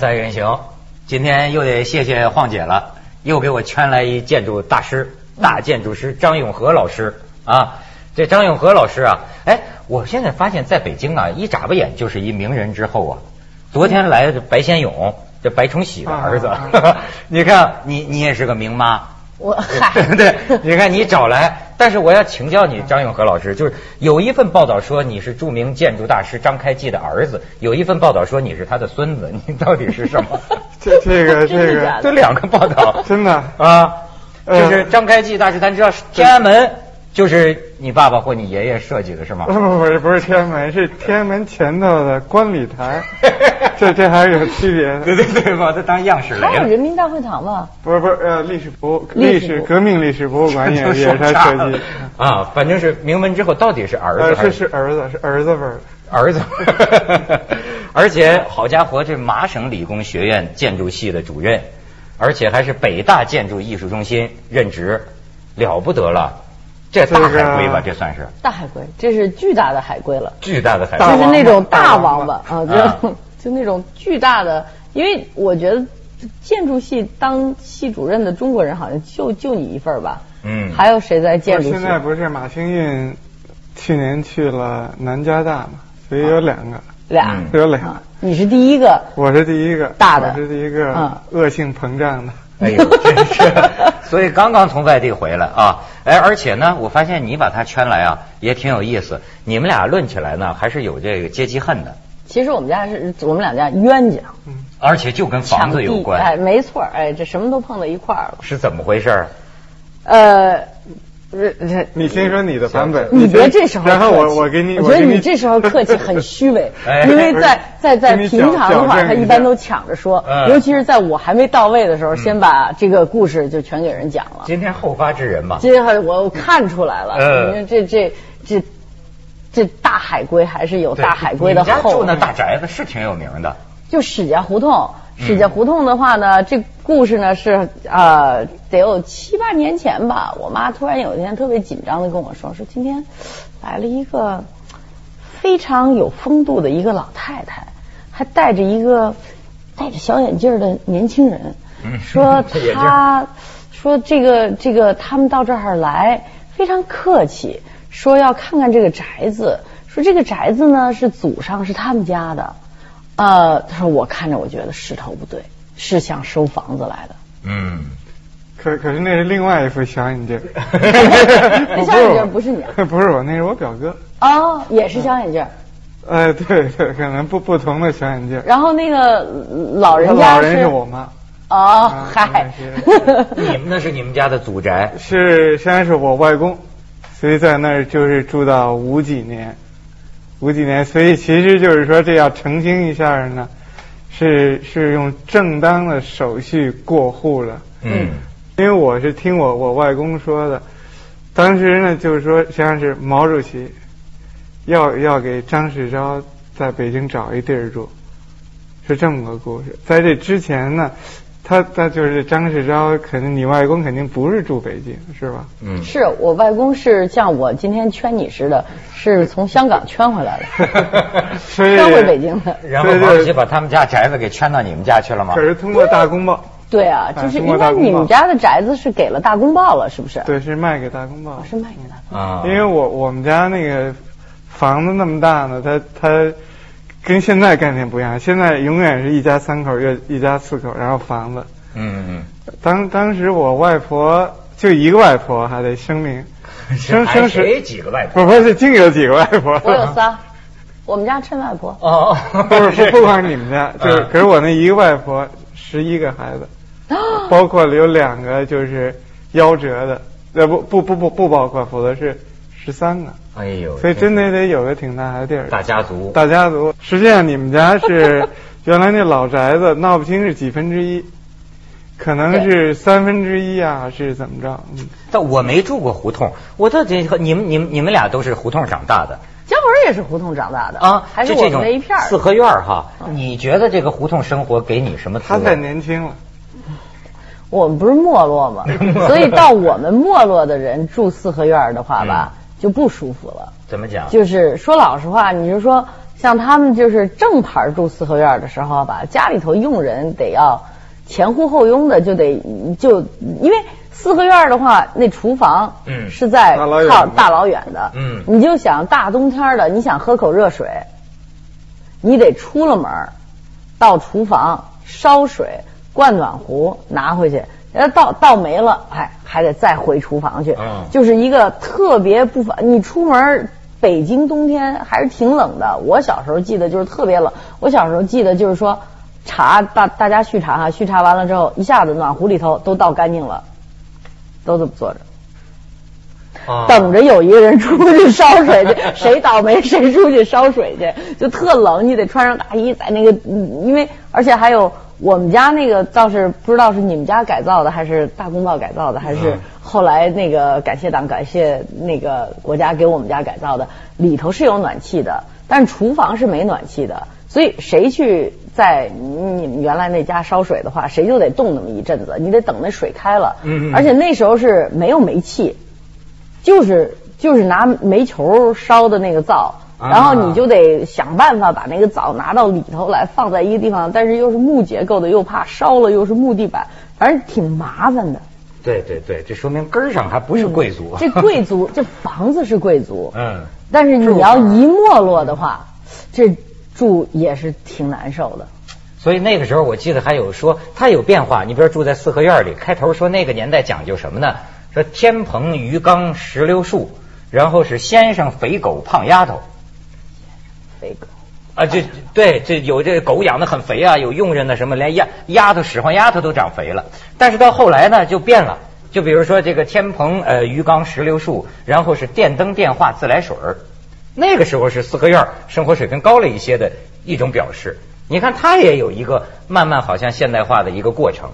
锵三人行，今天又得谢谢晃姐了，又给我圈来一建筑大师，大建筑师张永和老师啊。这张永和老师啊，哎，我现在发现在北京啊，一眨巴眼就是一名人之后啊。昨天来的白先勇，这白崇禧的儿子，你看你你也是个名妈。我 嗨，对，你看你找来，但是我要请教你，张永和老师，就是有一份报道说你是著名建筑大师张开济的儿子，有一份报道说你是他的孙子，你到底是什么？这这个这个这两个报道真的啊，呃就是张开济大师，咱知道天安门就是你爸爸或你爷爷设计的是吗不？不不是不是天安门，是天安门前头的观礼台，这这还是有区别的。对对对，把它当样式来了。还有人民大会堂吗？不是不是呃，历史博物历历史革命历史博物馆也 也是他设计。啊，反正是名门之后到底是儿呃，子还是是儿子，是儿子味儿。儿子，而且好家伙，这麻省理工学院建筑系的主任，而且还是北大建筑艺术中心任职，了不得了，这大海龟吧，这算是。大海龟，这是巨大的海龟了，巨大的海龟。就是那种大大王八啊，啊就 就那种巨大的，因为我觉得建筑系当系主任的中国人好像就就你一份儿吧，嗯。还有谁在建筑系？现在不是马兴运去年去了南加大嘛，所以有两个，俩。嗯，有两个。啊。你是第一个，我是第一个。大的。我是第一个嗯恶性膨胀的。哎呦，真是！所以刚刚从外地回来啊，哎，而且呢，我发现你把他圈来啊，也挺有意思。你们俩论起来呢，还是有这个阶级恨的，其实我们家是我们两家冤家，嗯而且就跟房子有关哎，没错，哎，这什么都碰到一块儿了。是怎么回事儿？呃，你先说你的版本，你别这时候，然后我我给你，我觉得你这时候客气很虚伪 哎，因为在在在平常的话，他一般都抢着说嗯，尤其是在我还没到位的时候，先把这个故事就全给人讲了。今天后发制人嘛，今天我我看出来了，嗯。你看这这这这大海龟还是有大海龟的你们家厚住那大宅子是挺有名的，就史家胡同，嗯史家胡同的话呢，这故事呢是呃得有七八年前吧。我妈突然有一天特别紧张的跟我说，说今天来了一个非常有风度的一个老太太，还带着一个戴着小眼镜的年轻人，说他说这个这个他们到这儿来非常客气，说要看看这个宅子，说这个宅子呢是祖上是他们家的。呃，他说我看着我觉得势头不对，是想收房子来的。嗯，可可是那是另外一副小眼镜，那小眼镜不是你啊？不是我，那是我表哥。哦，也是小眼镜儿。哎，对对，可能不不同的小眼镜。然后那个老人家老人是我妈，哦啊，嗨那，你们那是你们家的祖宅，是先是我外公，所以在那儿就是住到五几年，五几年，所以其实就是说这要澄清一下呢，是是用正当的手续过户了。嗯因为我是听我我外公说的，当时呢就是说，实际上是毛主席要要给张世钊在北京找一地儿住，是这么个故事。在这之前呢，他他就是张世钊，肯定你外公肯定不是住北京，是吧？嗯，是我外公是像我今天圈你似的，是从香港圈回来的，圈回北京的。然后毛主席把他们家宅子给圈到你们家去了吗可？是通过大公报，对啊，哎就是中国应该你们家的宅子是给了大公报了，是不是？对，是卖给大公报哦，。是卖给大公报。啊，因为我我们家那个房子那么大呢，它它跟现在概念不一样，现在永远是一家三口，一一家四口，然后房子。嗯嗯当当时我外婆就一个外婆，还得声明，嗯，生生是谁几个外婆？不不是净有几个外婆，我有仨，我们家趁外婆。哦，不是不 不光是你们家，就是嗯可是我那一个外婆十一个孩子，包括有两个就是夭折的，呃不不不不不包括，否则是十三个，哎呦，所以真的得有个挺大的地儿。大家族，大家族，实际上你们家是 原来那老宅子，闹不清是几分之一，可能是三分之一啊，是怎么着？嗯，但我没住过胡同，我到底和你们你们你们俩都是胡同长大的姜文也是胡同长大的啊，还是我们就这种那一片四合院儿哈。你觉得这个胡同生活给你什么他太？年轻了，我们不是没落吗？所以到我们没落的人住四合院儿的话吧，就不舒服了。怎么讲？就是说老实话，你就说像他们就是正牌住四合院的时候吧，家里头用人得要前呼后拥的，就得就因为四合院的话，那厨房嗯是在靠大老远的，嗯你就想大冬天的，你想喝口热水，你得出了门儿到厨房烧水，灌暖壶拿回去，然后倒倒没了，哎，还得再回厨房去，嗯就是一个特别不方。你出门，北京冬天还是挺冷的。我小时候记得就是特别冷，我小时候记得就是说茶大大家续茶哈，续茶完了之后，一下子暖壶里头都倒干净了，都这么坐着。啊等着有一个人出去烧水去，谁倒霉谁出去烧水去，就特冷，你得穿上大衣，在那个，嗯因为而且还有我们家那个倒是不知道是你们家改造的，还是大公报改造的，还是嗯。后来那个感谢党感谢那个国家给我们家改造的，里头是有暖气的，但是厨房是没暖气的，所以谁去在你们原来那家烧水的话，谁就得冻那么一阵子，你得等那水开了，嗯。嗯而且那时候是没有煤气。就是就是拿煤球烧的那个灶，啊然后你就得想办法把那个枣拿到里头来，放在一个地方，但是又是木结构的，又怕烧了，又是木地板，反正挺麻烦的。对对对，这说明根儿上还不是贵族。这贵族，这房子是贵族，嗯，但是你要一没落的话，这住也是挺难受的。所以那个时候我记得还有说它有变化，你比如住在四合院里，开头说那个年代讲究什么呢？说天棚鱼缸石榴树，然后是先生肥狗胖丫头肥狗，啊，这对这有这狗养的很肥啊，有佣人的什么，连丫丫头使唤丫头都长肥了。但是到后来呢就变了，就比如说这个天棚呃鱼缸石榴树，然后是电灯电话自来水儿，那个时候是四合院生活水平高了一些的一种表示。你看它也有一个慢慢好像现代化的一个过程。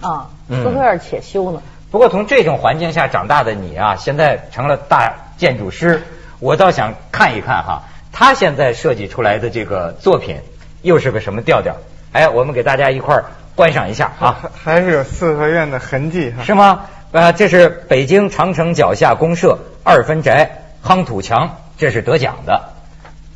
啊，嗯四合院且修呢。不过从这种环境下长大的你啊，现在成了大建筑师，我倒想看一看哈，他现在设计出来的这个作品又是个什么调调？哎，我们给大家一块儿观赏一下啊，还还是有四合院的痕迹哈。是吗？呃，这是北京长城脚下公社二分宅夯土墙，这是得奖的。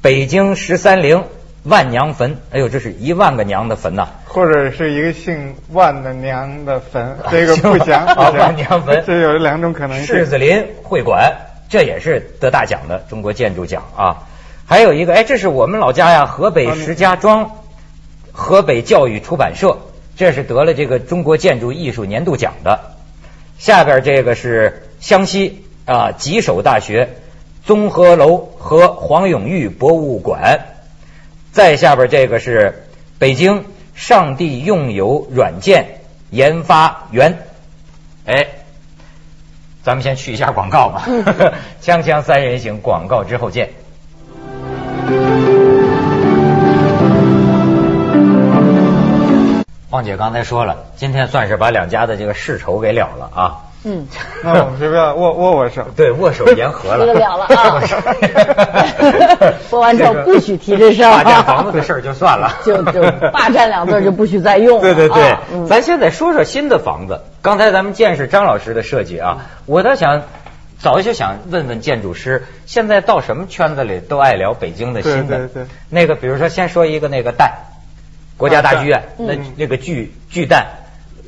北京十三陵万娘坟，哎呦，这是一万个娘的坟呐、或者是一个姓万的娘的坟，这个不详。啊万娘坟这有两种可能性。柿子林会馆，这也是得大奖的中国建筑奖啊。还有一个，哎，这是我们老家呀，河北石家庄河北教育出版社，这是得了这个中国建筑艺术年度奖的。下边这个是湘西啊吉首大学综合楼和黄永玉博物馆。再下边这个是北京上帝用友软件研发园。哎，咱们先去一下广告吧。锵锵三人行，广告之后见。旺姐刚才说了，今天算是把两家的这个世仇给了了啊。嗯，那我们随便握握握手？对，握手言和了。这个了了啊说 完之后不许提这事儿啊霸占房子的事儿就算了。就就霸占两字就不许再用了。对对对啊，嗯咱现在说说新的房子。刚才咱们见识张老师的设计啊，我倒想早就想问问建筑师，现在到什么圈子里都爱聊北京的新的。对对对那个比如说，先说一个那个蛋，国家大剧院，嗯那那个巨巨蛋，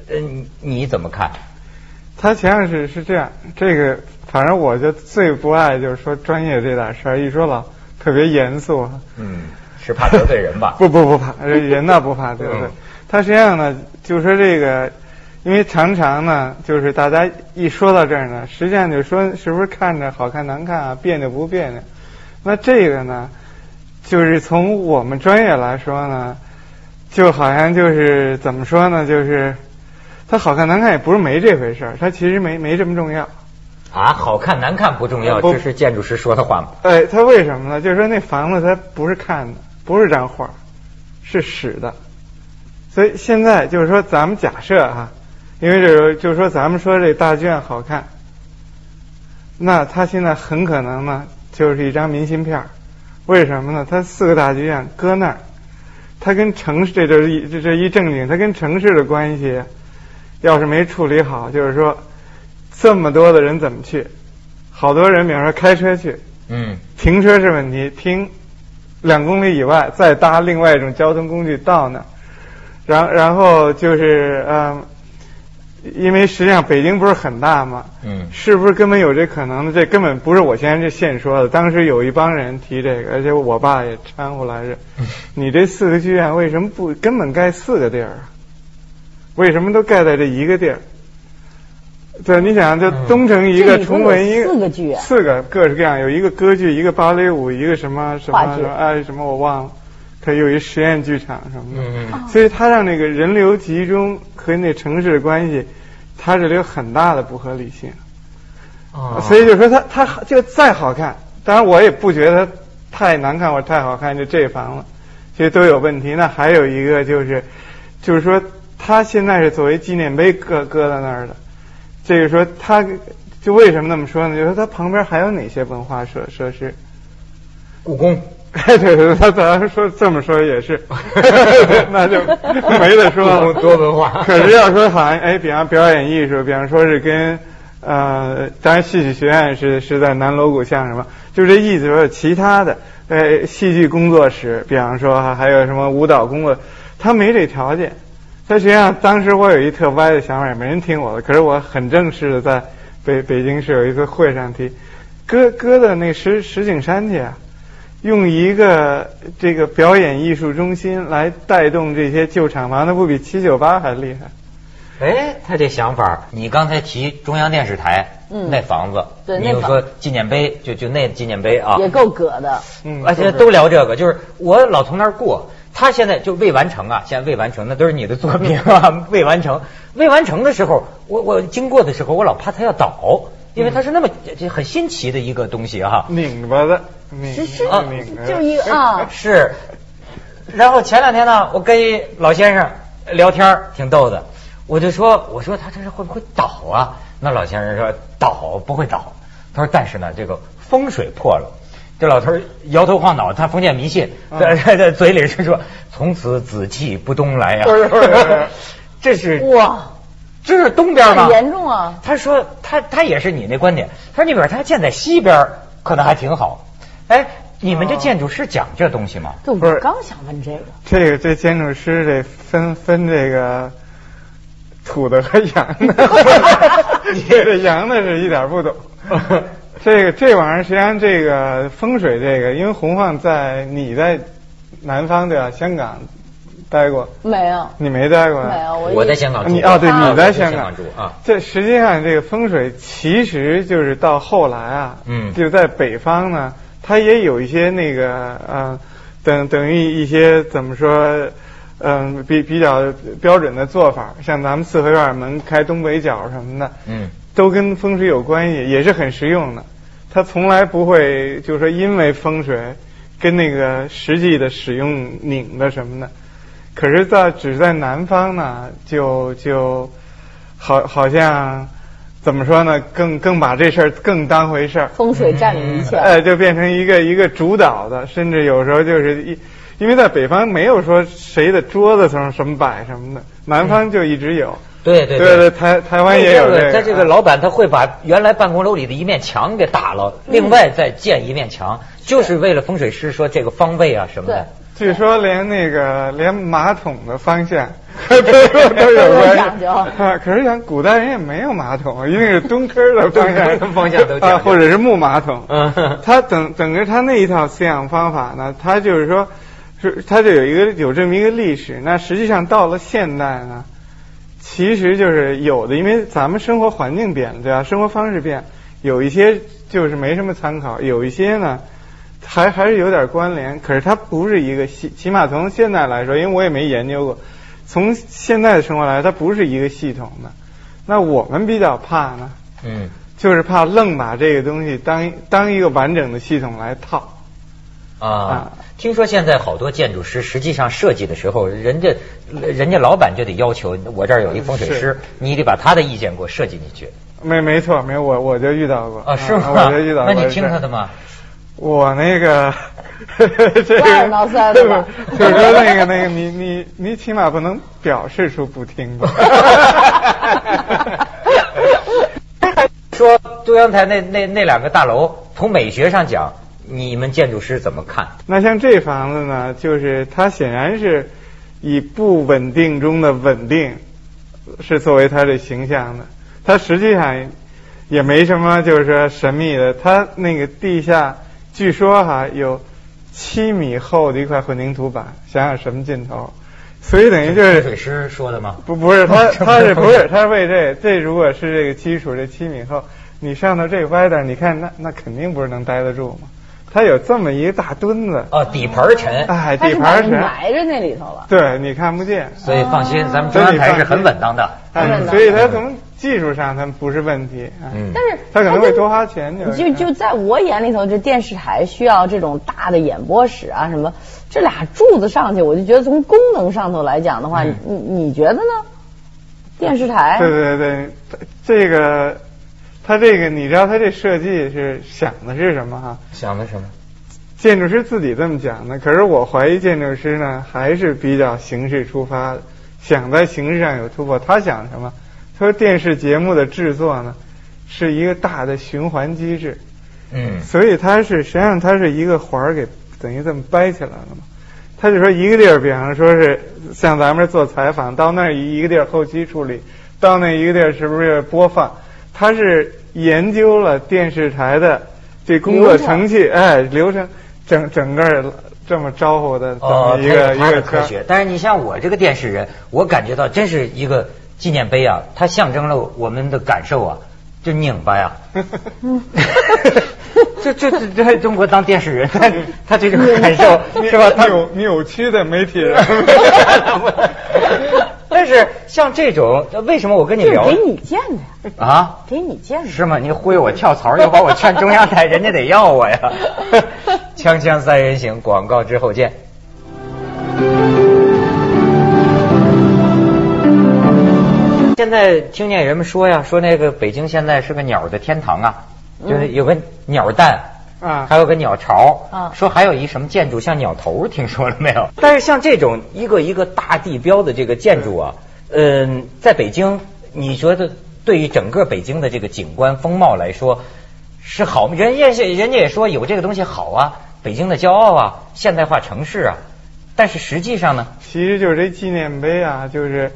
嗯，你怎么看？他前样是是这样，这个反正我就最不爱就是说专业这点事儿，一说老特别严肃。嗯，是怕得罪人吧？不不不怕，人那不怕，对不对嗯？他实际上呢，就说这个，因为常常呢，就是大家一说到这儿呢，实际上就说是不是看着好看难看啊，别扭不别扭？那这个呢，就是从我们专业来说呢，就好像就是怎么说呢，就是它好看难看也不是没这回事儿，它其实没没这么重要。啊，好看难看不重要，这是建筑师说的话吗？哎，它为什么呢？就是说那房子它不是看的，不是张画，是使的。所以现在就是说，咱们假设哈，因为就是就是说，咱们说这大剧院好看，那它现在很可能呢就是一张明信片儿。为什么呢？它四个大剧院搁那儿，它跟城市这就是一这这一正经，它跟城市的关系，要是没处理好，就是说这么多的人怎么去？好多人，比方说开车去，嗯停车是问题，停两公里以外，再搭另外一种交通工具到那儿。然然后就是嗯，因为实际上北京不是很大嘛，嗯是不是根本有这可能呢？这根本不是我现在这现说的，当时有一帮人提这个，而且我爸也掺和来着。你这四个剧院为什么不根本盖四个地儿啊？为什么都盖在这一个地儿？对，你想，就东城一个，崇文一个，四个剧院四个各式各样，有一个歌剧，一个芭蕾舞，一个什么什么什么哎什么我忘了，它有一实验剧场什么的。所以它让那个人流集中和那城市的关系，它这里有很大的不合理性。哦所以就说它它就再好看，当然我也不觉得它太难看或者太好看，就这房了，其实都有问题。那还有一个就是，就是说它现在是作为纪念碑搁搁在那儿的，这个说它就为什么那么说呢？就是说它旁边还有哪些文化设设施？故宫。哎，对对，他咱要说这么说也是，那就没得说了。多文化可是要说好像哎，比方表演艺术，比方说是跟呃，当然戏曲学院是是在南锣鼓巷什么，就这意思说其他的呃戏剧工作室，比方说还有什么舞蹈工作，他没这条件。他实际上当时我有一特歪的想法，也没人听我的，可是我很正式的在北北京市有一次会上提，搁搁到那石石景山去啊。用一个这个表演艺术中心来带动这些旧厂房，那不比七九八还厉害？哎，他这想法，你刚才提中央电视台嗯。那房子，对你又说纪念碑，就就那纪念碑啊，也够葛的。嗯，而且都聊这个，就是我老从那儿过，他现在就未完成啊，现在未完成，那都是你的作品啊，未完成，未完成的时候，我我经过的时候，我老怕它要倒，因为它是那么这很新奇的一个东西哈、拧巴的，拧是是啊就一个啊，是，然后前两天呢，我跟一老先生聊天儿挺逗的，我就说，我说他这是会不会倒啊？那老先生说倒不会倒，他说但是呢，这个风水破了。这老头儿摇头晃脑，他封建迷信，嗯。在在在嘴里是说从此紫气不东来呀、这是哇，这是东边吗？很严重啊！他说他他也是你那观点，他说那边他建在西边可能还挺好。哎，你们这建筑师讲这东西吗？对，不是我刚想问这个。这个这建筑师得分分这个土的和洋的，你 这洋的是一点不懂。这个这玩意儿实际上这个风水这个，因为洪晃在你在南方对吧？香港待过，没有，你没待过啊？没有，我我在香港住你啊，对，啊你在香港住啊。这实际上这个风水其实就是到后来啊，嗯就在北方呢，它也有一些那个呃，等等于一些怎么说，嗯、比比较标准的做法，像咱们四合院门开东北角什么的，嗯都跟风水有关系，也是很实用的。它从来不会就是说因为风水跟那个实际的使用拧的什么的。可是在只在南方呢，就就好好像怎么说呢，更更把这事儿更当回事儿，风水占领一切。哎，就变成一个一个主导的，甚至有时候就是一，因为在北方没有说谁的桌子上什么摆什么的，南方就一直有。对对对对，台台湾也有这个。他这个老板他会把原来办公楼里的一面墙给打了，另外再建一面墙，就是为了风水师说这个方位啊什么的。据说连那个连马桶的方向都 都有关系讲究啊。可是像古代人也没有马桶，一定是蹲坑的方向方向都啊，或者是木马桶。嗯 他整整个他那一套饲养方法呢，他就是说，是他就有一个有这么一个历史。那实际上到了现代呢，其实就是有的，因为咱们生活环境变了，对吧？生活方式变，有一些就是没什么参考，有一些呢。还还是有点关联，可是它不是一个系，起码从现在来说，因为我也没研究过，从现在的生活来说，它不是一个系统的。那我们比较怕呢，嗯，就是怕愣把这个东西当当一个完整的系统来套。啊，听说现在好多建筑师实际上设计的时候，人家人家老板就得要求我这儿有一风水师，你得把他的意见给我设计进去没没错，没我我就遇到过啊，是吗？我就遇到过。那你听他的吗？我那个 这抓耳挠腮的吧就是说那个那个你你你起码不能表示出不听吧。说中央台那那那两个大楼，从美学上讲，你们建筑师怎么看？那像这房子呢，就是它显然是以不稳定中的稳定是作为它的形象的。它实际上也没什么，就是说神秘的。它那个地下据说哈有七米厚的一块混凝土板，想想什么劲头。所以等于就是水师说的吗？不不是他 他是不是他是为这这如果是这个基础这七米厚，你上到这歪的，你看那那肯定不是能待得住嘛。它有这么一大墩子，哦，底盘沉，哎，底盘沉，埋着那里头了。对，你看不见，所以放心，咱们中央台是很稳当的。哎，所以它从技术上它不是问题，嗯，但是他可能会多花钱，就就在我眼里头，这电视台需要这种大的演播室啊，什么这俩柱子上去，我就觉得从功能上头来讲的话，你你觉得呢？电视台？对对对，这个。他这个，你知道他这设计是想的是什么哈？想的什么？建筑师自己这么讲的，可是我怀疑建筑师呢还是比较形式出发的，想在形式上有突破。他想什么？他说电视节目的制作呢是一个大的循环机制，嗯，所以它是实际上它是一个环儿给等于这么掰起来了嘛。他就说一个地儿，比方说是像咱们做采访，到那儿一个地儿后期处理，到那一个地儿是不是播放？他是研究了电视台的这工作程序，哎，流程整整个这么招呼的这么一个一个科学。但是你像我这个电视人，我感觉到真是一个纪念碑啊，它象征了我们的感受啊，就拧巴呀。这这这在中国当电视人，他他这种感受是吧？他有扭曲的媒体人。但是像这种，为什么我跟你聊？给你建的呀？啊？给你建的？是吗？你忽悠我跳槽，又把我劝中央台，人家得要我呀。锵锵三人行，广告之后见。现在听见人们说呀，说那个北京现在是个鸟的天堂啊，就是有个鸟蛋。啊，还有个鸟巢，啊，说还有一什么建筑像鸟头，听说了没有？但是像这种一个一个大地标的这个建筑啊，嗯，在北京，你觉得对于整个北京的这个景观风貌来说是好？人家人家也说有这个东西好啊，北京的骄傲啊，现代化城市啊。但是实际上呢，其实就是这纪念碑啊，就是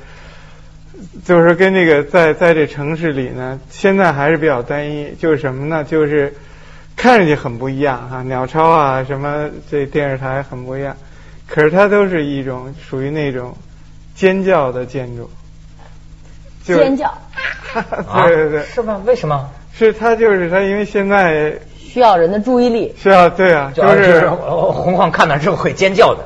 就是跟这个在在这城市里呢，现在还是比较单一，就是什么呢？就是。看上去很不一样哈，鸟巢啊，什么这电视台很不一样，可是它都是一种属于那种尖叫的建筑。尖叫。对对对。是吗？为什么？是它就是它，因为现在需要人的注意力。需要对啊，就是红晃看到之后会尖叫的。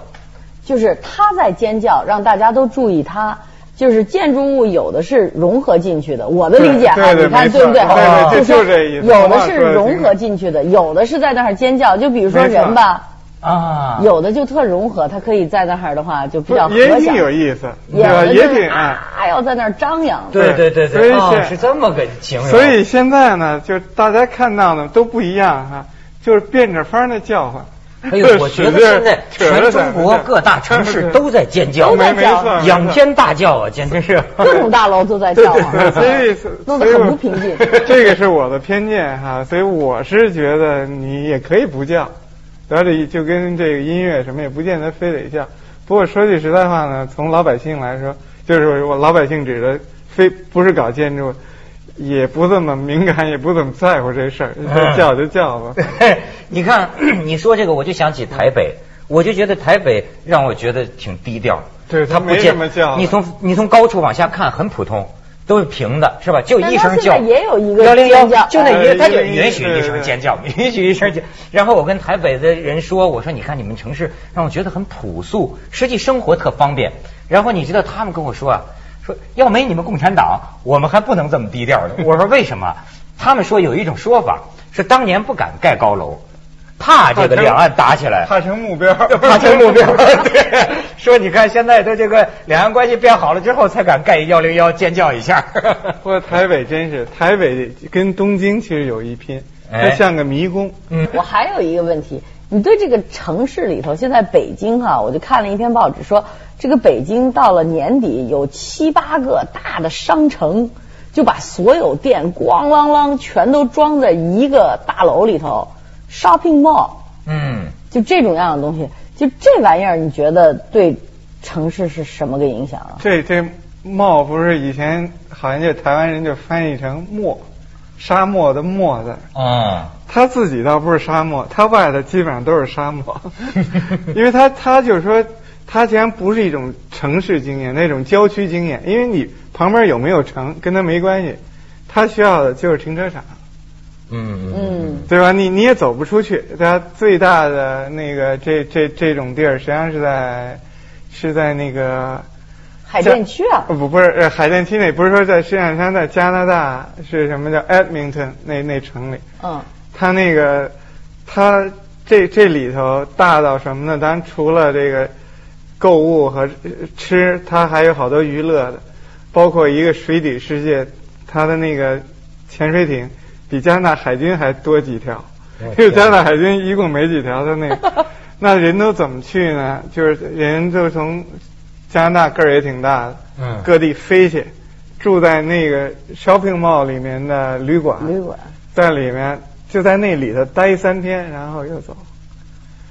就是他在尖叫，让大家都注意他。就是建筑物有的是融合进去的，我的理解哈，你看对不对？对对就是这意思有的是融合进去的，有的是在那儿尖叫。就比如说人吧，啊，有的就特融合，他可以在那儿的话就比较和谐。也挺有意思，有的也挺啊，要在那儿张扬。对对对对，所以是这么个形容。所以现在呢，就大家看到的都不一样哈，就是变着法儿的叫唤。哎呦，我觉得现在全中国各大城市都在尖叫，都在叫，仰天大叫啊，简直是 各种大楼都在叫啊，所以 弄得很不平静。这个是我的偏见哈，所以我是觉得你也可以不叫，而且就跟这个音乐什么也不见得非得叫。不过说句实在话呢，从老百姓来说，就是我老百姓指的非不是搞建筑。也不怎么敏感，也不怎么在乎这事儿，叫就叫吧。你看，你说这个，我就想起台北，我就觉得台北让我觉得挺低调。对，他没什么叫。你从你从高处往下看，很普通，都是平的，是吧？就一声叫。也有一个幺零幺，就那一个，他就允许一声尖叫，允许一声尖。然后我跟台北的人说，我说你看你们城市让我觉得很朴素，实际生活特方便。然后你知道他们跟我说啊。说要没你们共产党，我们还不能这么低调的。我说为什么？他们说有一种说法是当年不敢盖高楼，怕这个两岸打起来，怕成目标，怕成目标。对，说你看现在的这个两岸关系变好了之后，才敢盖幺零幺尖叫一下。不过台北真是台北跟东京其实有一拼，它像个迷宫。嗯，我还有一个问题。你对这个城市里头，现在北京哈，我就看了一篇报纸说，这个北京到了年底有七八个大的商城，就把所有店咣啷啷全都装在一个大楼里头，shopping mall 嗯，就这种样的东西，就这玩意儿，你觉得对城市是什么个影响啊？这这 mall 不是以前好像就台湾人就翻译成漠，沙漠的漠字。啊，他自己倒不是沙漠，他外头基本上都是沙漠，因为他他就是说，他既然不是一种城市经验，那种郊区经验，因为你旁边有没有城跟他没关系，他需要的就是停车场，嗯。嗯。对吧？你你也走不出去，他最大的那个这这这种地儿，实际上是在是在那个海淀区啊呃，不不是呃海淀区内，不是说在石景山，在加拿大是什么叫 Edmonton 那那城里。嗯它那个，它这这里头大到什么呢？咱除了这个购物和呃吃，它还有好多娱乐的，包括一个水底世界，它的那个潜水艇比加拿大海军还多几条我，因为加拿大海军一共没几条，它那个，那人都怎么去呢？就是人就从加拿大个儿也挺大的，嗯各地飞去，住在那个 shopping mall 里面的旅馆，旅馆。在里面就在那里头待三天，然后又走。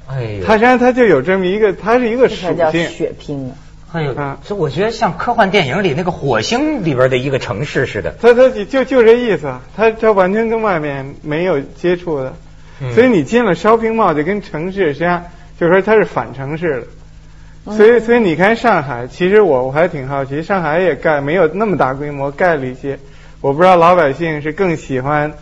哎呦，它实际上它就有这么一个，他是一个属性。血拼啊！哎呦啊，这我觉得像科幻电影里那个火星里边的一个城市似的。他他就就这意思，他他完全跟外面没有接触的，嗯所以你进了 shopping mall 就跟城市实际上就是说它是反城市的。嗯。所以所以你看上海，其实我我还挺好奇，上海也盖没有那么大规模盖了一些，我不知道老百姓是更喜欢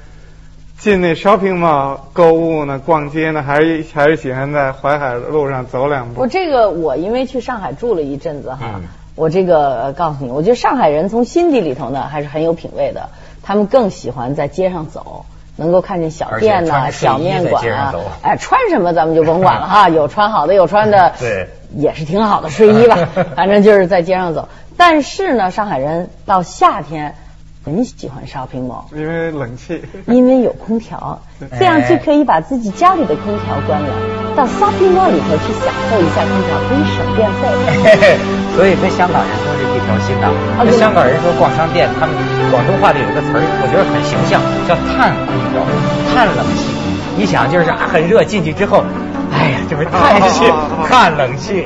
进那 shopping mall 购物呢、逛街呢，还是还是喜欢在淮海路上走两步？我？这个我因为去上海住了一阵子哈，嗯。我这个呃告诉你，我觉得上海人从心底里头呢还是很有品位的，他们更喜欢在街上走。能够看见小店呐、小面馆啊哎，穿什么咱们就甭管了哈，有穿好的，有穿的，对，也是挺好的睡衣吧，反正就是在街上走。但是呢，上海人到夏天很喜欢 shopping mall，因为冷气。因为有空调，哎这样就可以把自己家里的空调关了，到 shopping mall 里头去享受一下空调，可以省电费。所以跟香港人说是一条心呐。跟对香港人说逛商店，他们广东话里有个词儿，我觉得很形象，叫叹空调、叹冷气。你想，就是啊，很热进去之后，哎呀，这不是叹气、叹冷气。